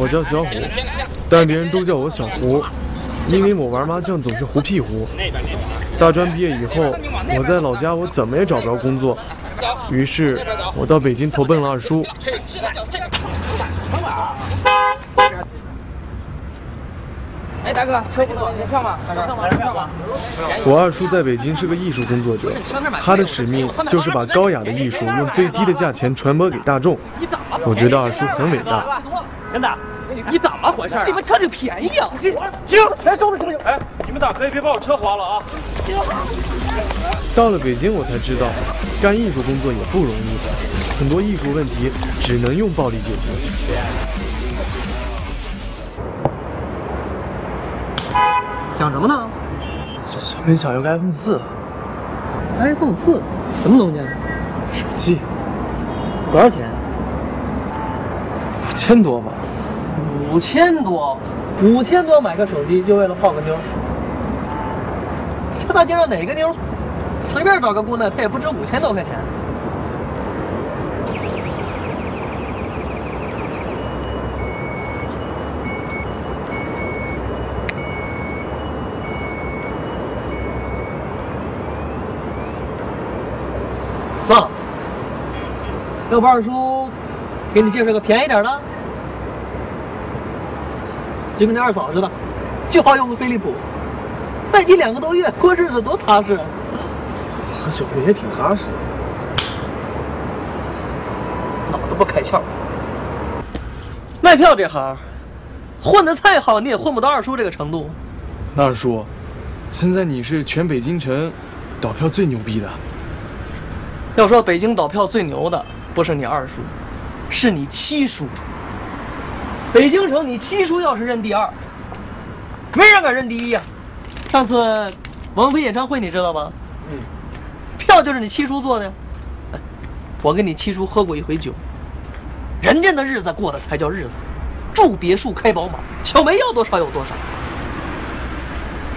我叫小虎，但别人都叫我小胡，因为我玩麻将总是胡屁胡。大专毕业以后，我在老家我怎么也找不着工作，于是我到北京投奔了二叔。哎，大哥，车行吗？有票吗？大哥，买票吗？我二叔在北京是个艺术工作者，他的使命就是把高雅的艺术用最低的价钱传播给大众。我觉得二叔很伟大。真的？你怎么回事？你们车这便宜啊！行，全收了行不行？哎，你们大可以别把我车划了啊！到了北京，我才知道，干艺术工作也不容易，很多艺术问题只能用暴力解决。想什么呢小明想要个 iPhone 四？iPhone 四，什么东西？手机，多少钱？五千多吧。五千多，五千多买个手机就为了泡个妞？这大街上哪个妞随便找个姑娘，她也不值五千多块钱。算了，要不二叔给你介绍个便宜点的？就跟那二嫂似的，就好用个飞利浦，待机两个多月，过日子多踏实。和小明也挺踏实，脑子不开窍。卖票这行，混的再好，你也混不到二叔这个程度。那二叔，现在你是全北京城倒票最牛逼的。要说北京倒票最牛的，不是你二叔，是你七叔。北京城，你七叔要是认第二，没人敢认第一呀。上次王菲演唱会你知道吧？嗯，票就是你七叔做的呀。我跟你七叔喝过一回酒，人家的日子过的才叫日子，住别墅开宝马，小梅要多少有多少。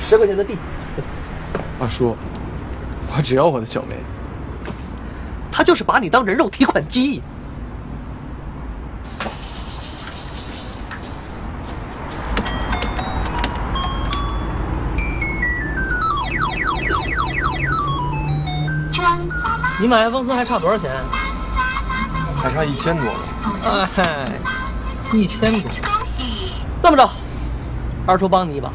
十块钱的币。二叔，我只要我的小梅。他就是把你当人肉提款机。你买 iPhone 四还差多少钱？还差一千多呢。哎，一千多。这么着，二叔帮你一把，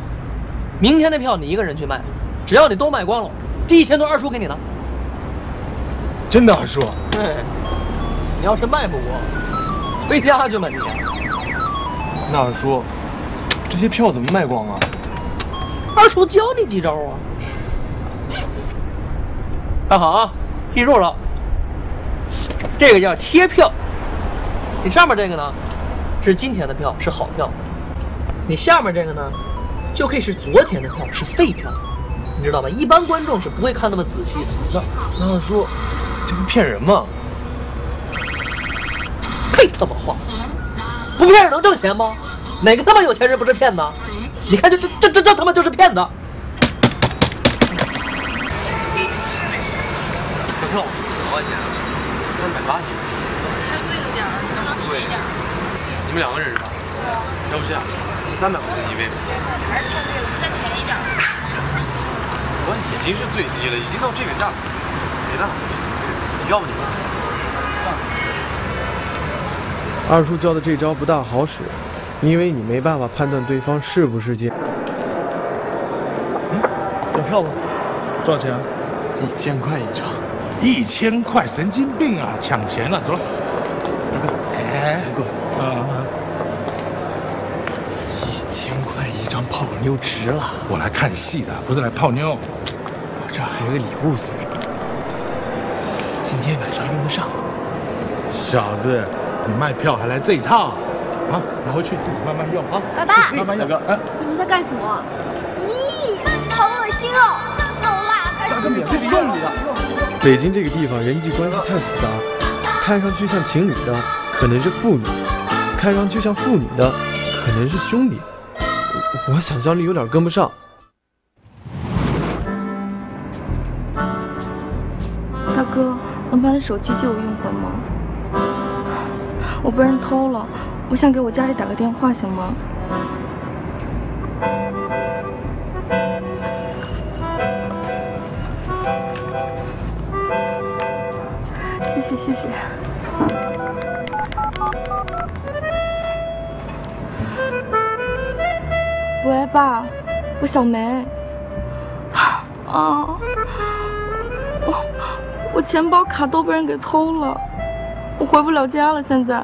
明天的票你一个人去卖，只要你都卖光了，这一千多二叔给你拿。真的，二叔。哎，你要是卖不过，回家去吧你。那二叔，这些票怎么卖光啊？二叔教你几招啊。看好啊，记住了，这个叫贴票。你上面这个呢，是今天的票，是好票；你下面这个呢，就可以是昨天的票，是废票。你知道吧？一般观众是不会看那么仔细的。那那二叔，这不骗人吗？呸他妈话！不骗人能挣钱吗？哪个他妈有钱人不是骗子？你看这这这这这他妈就是骗子！票多少钱？三百八十。还贵了点儿，能不能便宜点儿？你们两个人是吧？要不这样，三百块钱一位。还是太贵了，再便宜点儿。我已经是最低了，已经到这个价了，没办法，要不你们？二叔教的这招不大好使，因为你没办法判断对方是不是奸。要票吗？多少钱啊？一千块一张。一千块，神经病啊！抢钱了，走了。大哥，哎，不够啊，一千块一张泡个妞值了。我来看戏的，不是来泡妞。我这还有个礼物送你，今天晚上用得上。小子，你卖票还来这一套？啊，拿回去自己慢慢用啊。爸爸，慢慢用。哎，你们在干什么？咦，好恶心哦！走啦，大哥，你自己用你的。北京这个地方人际关系太复杂，看上去像情侣的可能是父女，看上去像父女的可能是兄弟。我我想象力有点跟不上。大哥，能把你手机借我用会吗？我被人偷了，我想给我家里打个电话，行吗？谢谢。喂，爸，我小梅。啊，我我钱包卡都被人给偷了，我回不了家了。现在，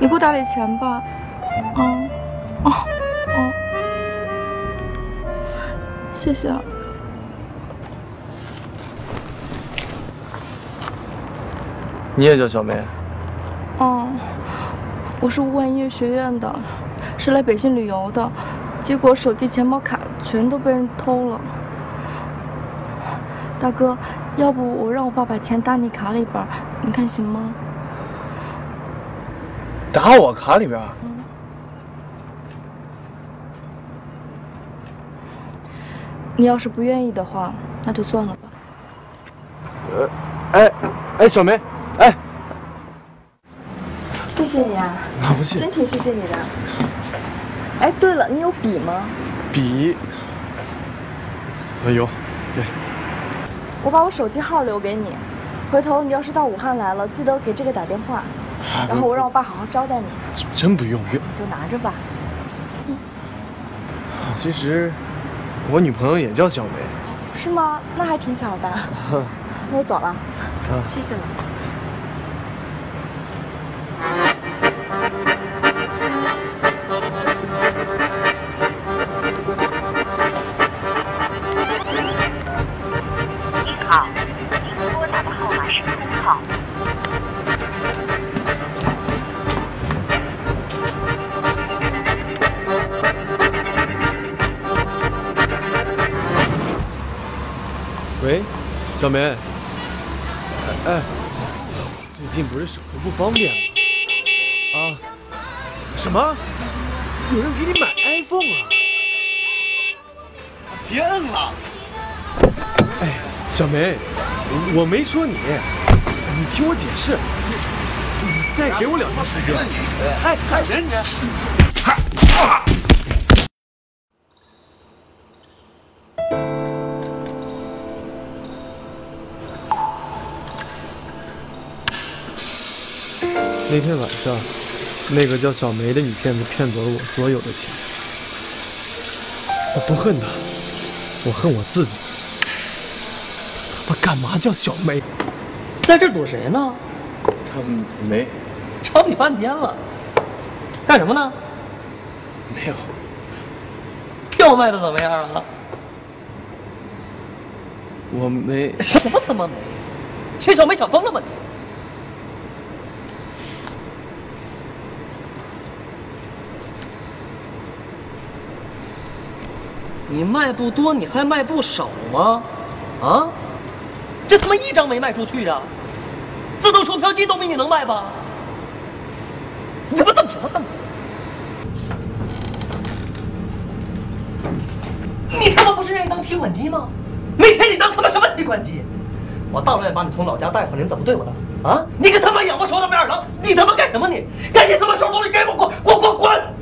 你给我打点钱吧。啊，哦，哦，谢谢啊。你也叫小梅？哦，我是武馆音乐学院的，是来北京旅游的，结果手机、钱包卡全都被人偷了。大哥，要不我让我爸把钱打你卡里边，你看行吗？打我卡里边？你要是不愿意的话，那就算了吧。呃，哎，哎，小梅，哎，谢谢你啊，那不谢，真挺谢谢你的。哎，对了，你有笔吗？笔，哎呦，对。我把我手机号留给你，回头你要是到武汉来了，记得给这个打电话，然后我让我爸好好招待你。真不用，不用，就拿着吧。其实，我女朋友也叫小梅。是吗？那还挺巧的。那我走了。啊，谢谢了。小梅。哎，最近不是手头不方便吗？啊？什么？有人给你买 iPhone 啊？别摁了！哎，小梅，我我没说你，你听我解释，你再给我两天时间。哎，看谁你？那天晚上，那个叫小梅的女骗子骗走了我所有的钱。我不恨她，我恨我自己。他干嘛叫小梅？在这躲谁呢？他没。找你半天了，干什么呢？没有。票卖的怎么样啊？我没。什么他妈没？钱小梅想疯了吗你？你卖不多，你还卖不少吗？啊？这他妈一张没卖出去呀！自动售票机都比你能卖吧？你他妈瞪什么瞪？你他妈不是愿意当提款机吗？没钱你当他妈什么提款机？我大老远把你从老家带回来，你怎么对我的？啊？你个他妈养不熟的白眼狼！你他妈干什么你？赶紧他妈收东西给我滚滚滚滚！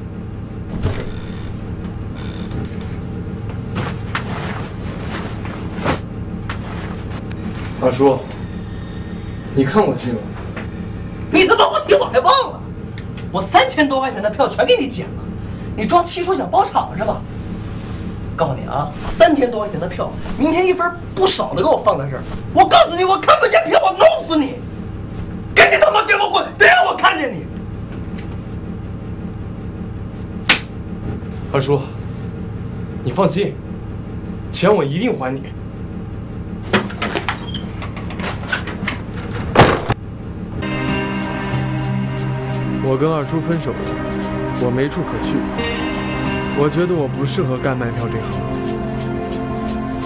二叔，你看我信吗？你他妈不提我还忘了，我三千多块钱的票全给你捡了，你装七叔想包场是吧？告诉你啊，三千多块钱的票，明天一分不少的给我放在这儿。我告诉你，我看不见票，我弄死你！赶紧他妈给我滚，别让我看见你！二叔，你放心，钱我一定还你。我跟二叔分手了，我没处可去。我觉得我不适合干卖票这行，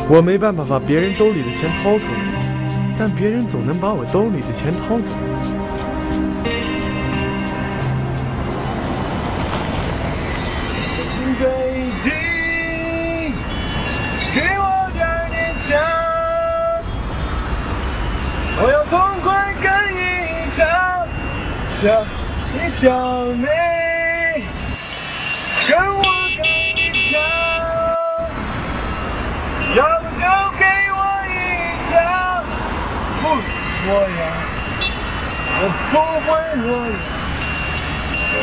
我没办法把别人兜里的钱掏出来，但别人总能把我兜里的钱掏走。北京，给我点点你小妹，跟我回家，要不就给我一脚，不洛阳，我不会洛阳，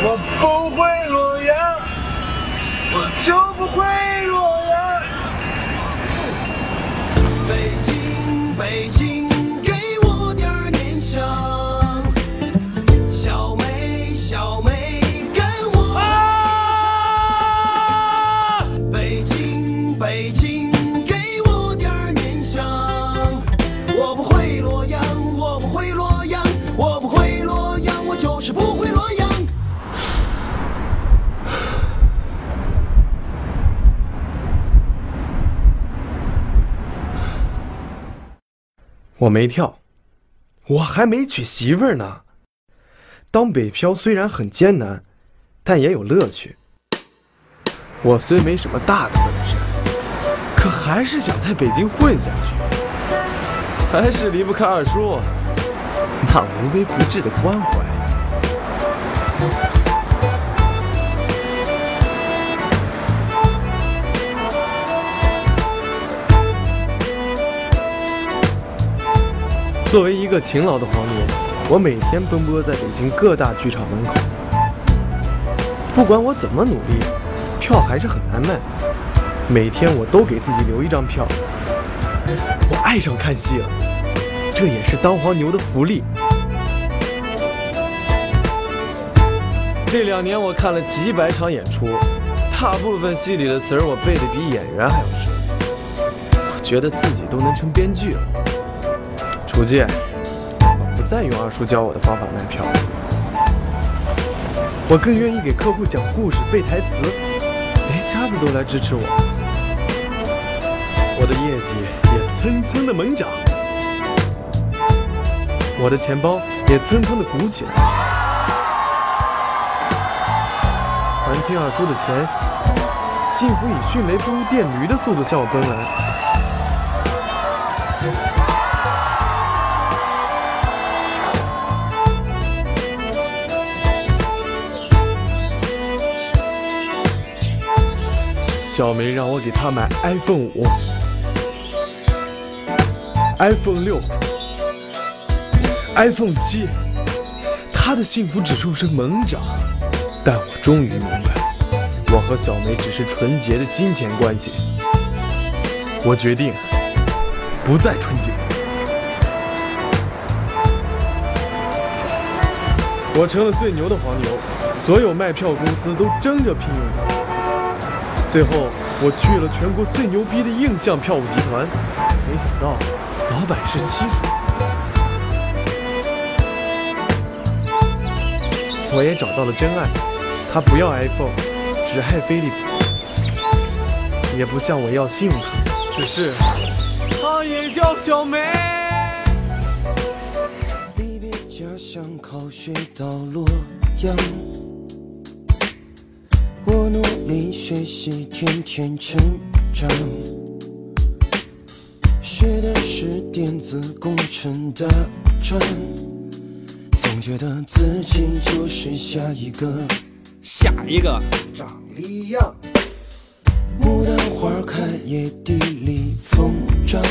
我不会洛阳，我就不会洛阳。我没跳，我还没娶媳妇儿呢。当北漂虽然很艰难，但也有乐趣。我虽没什么大的本事，可还是想在北京混下去，还是离不开二叔那无微不至的关怀。作为一个勤劳的黄牛，我每天奔波在北京各大剧场门口。不管我怎么努力，票还是很难卖。每天我都给自己留一张票。我爱上看戏了，这也是当黄牛的福利。这两年我看了几百场演出，大部分戏里的词儿我背的比演员还要深。我觉得自己都能成编剧了。逐渐，我不再用二叔教我的方法卖票了，我更愿意给客户讲故事、背台词，连瞎子都来支持我，我的业绩也蹭蹭的猛涨，我的钱包也蹭蹭的鼓起来。还清二叔的钱，幸福以迅雷不如电驴的速度向我奔来。小梅让我给她买 iPhone 五、iPhone 六、iPhone 七，她的幸福指数是猛涨。但我终于明白，我和小梅只是纯洁的金钱关系。我决定不再纯洁。我成了最牛的黄牛，所有卖票公司都争着聘用我。最后，我去了全国最牛逼的印象票务集团，没想到老板是七叔。我也找到了真爱，他不要 iPhone，只爱飞利浦，也不向我要信用卡，只是他也叫小梅。离别家乡，考学到洛阳。我努力学习，天天成长。学的是电子工程大专，总觉得自己就是下一个下一个张力扬。牡丹花开，野地里疯长。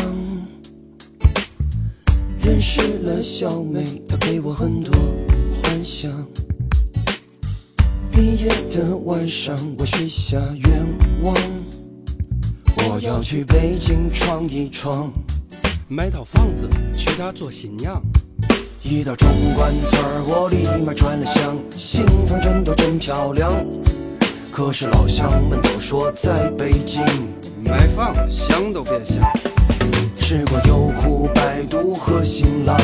认识了小美，她给我很多幻想。毕业的晚上，我许下愿望，我要去北京闯一闯，买套房子娶她做新娘。一到中关村儿，我立马转了向，新房真多真漂亮。可是老乡们都说在北京买房想都别想。吃过优酷、百度和新浪，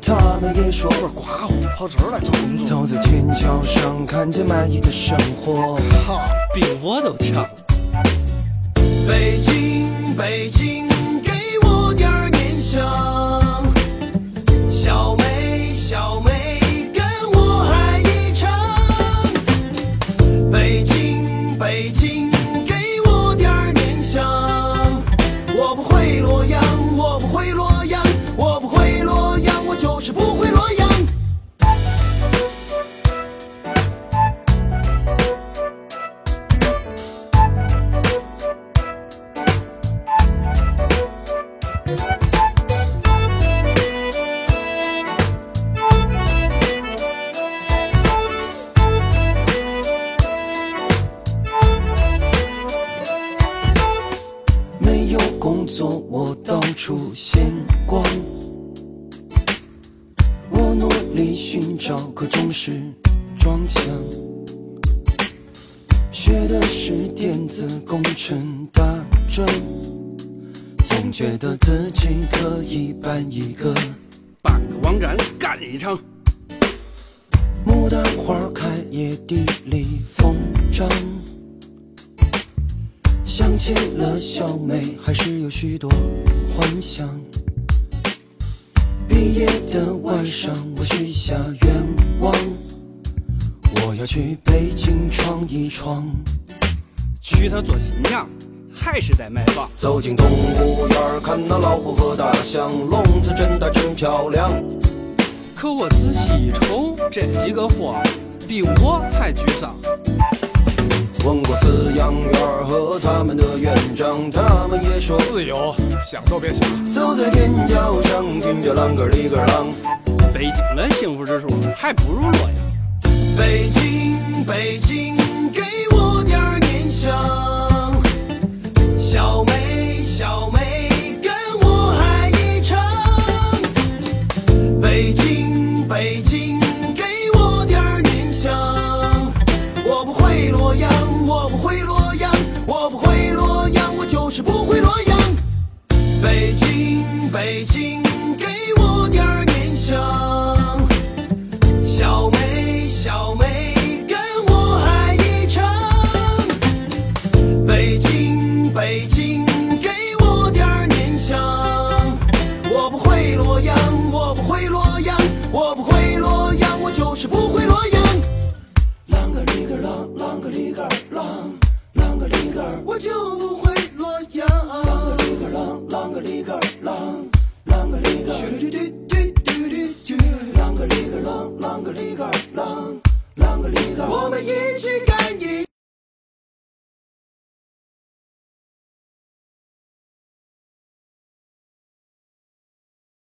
他们也说刮胡跑这儿来找工作。走在天桥上，看见满意的生活。靠，比我都强。北京，北京，给我点儿念想。小寻找，可总是撞墙。学的是电子工程大专，总觉得自己可以办一个办个网站干一场。牡丹花开，野地里疯长。想起了小美，还是有许多幻想。毕业的晚上，我许下愿望，我要去北京闯一闯。娶她做新娘，还是得买房。走进动物园，看到老虎和大象，笼子真大真漂亮。可我仔细一瞅，这几个货比我还沮丧。问过饲养员和他们的院长，他们也说自由，想都别想。走在天桥上，听着啷个里个啷。北京的幸福指数还不如洛阳。北京，北京，给我点儿念想。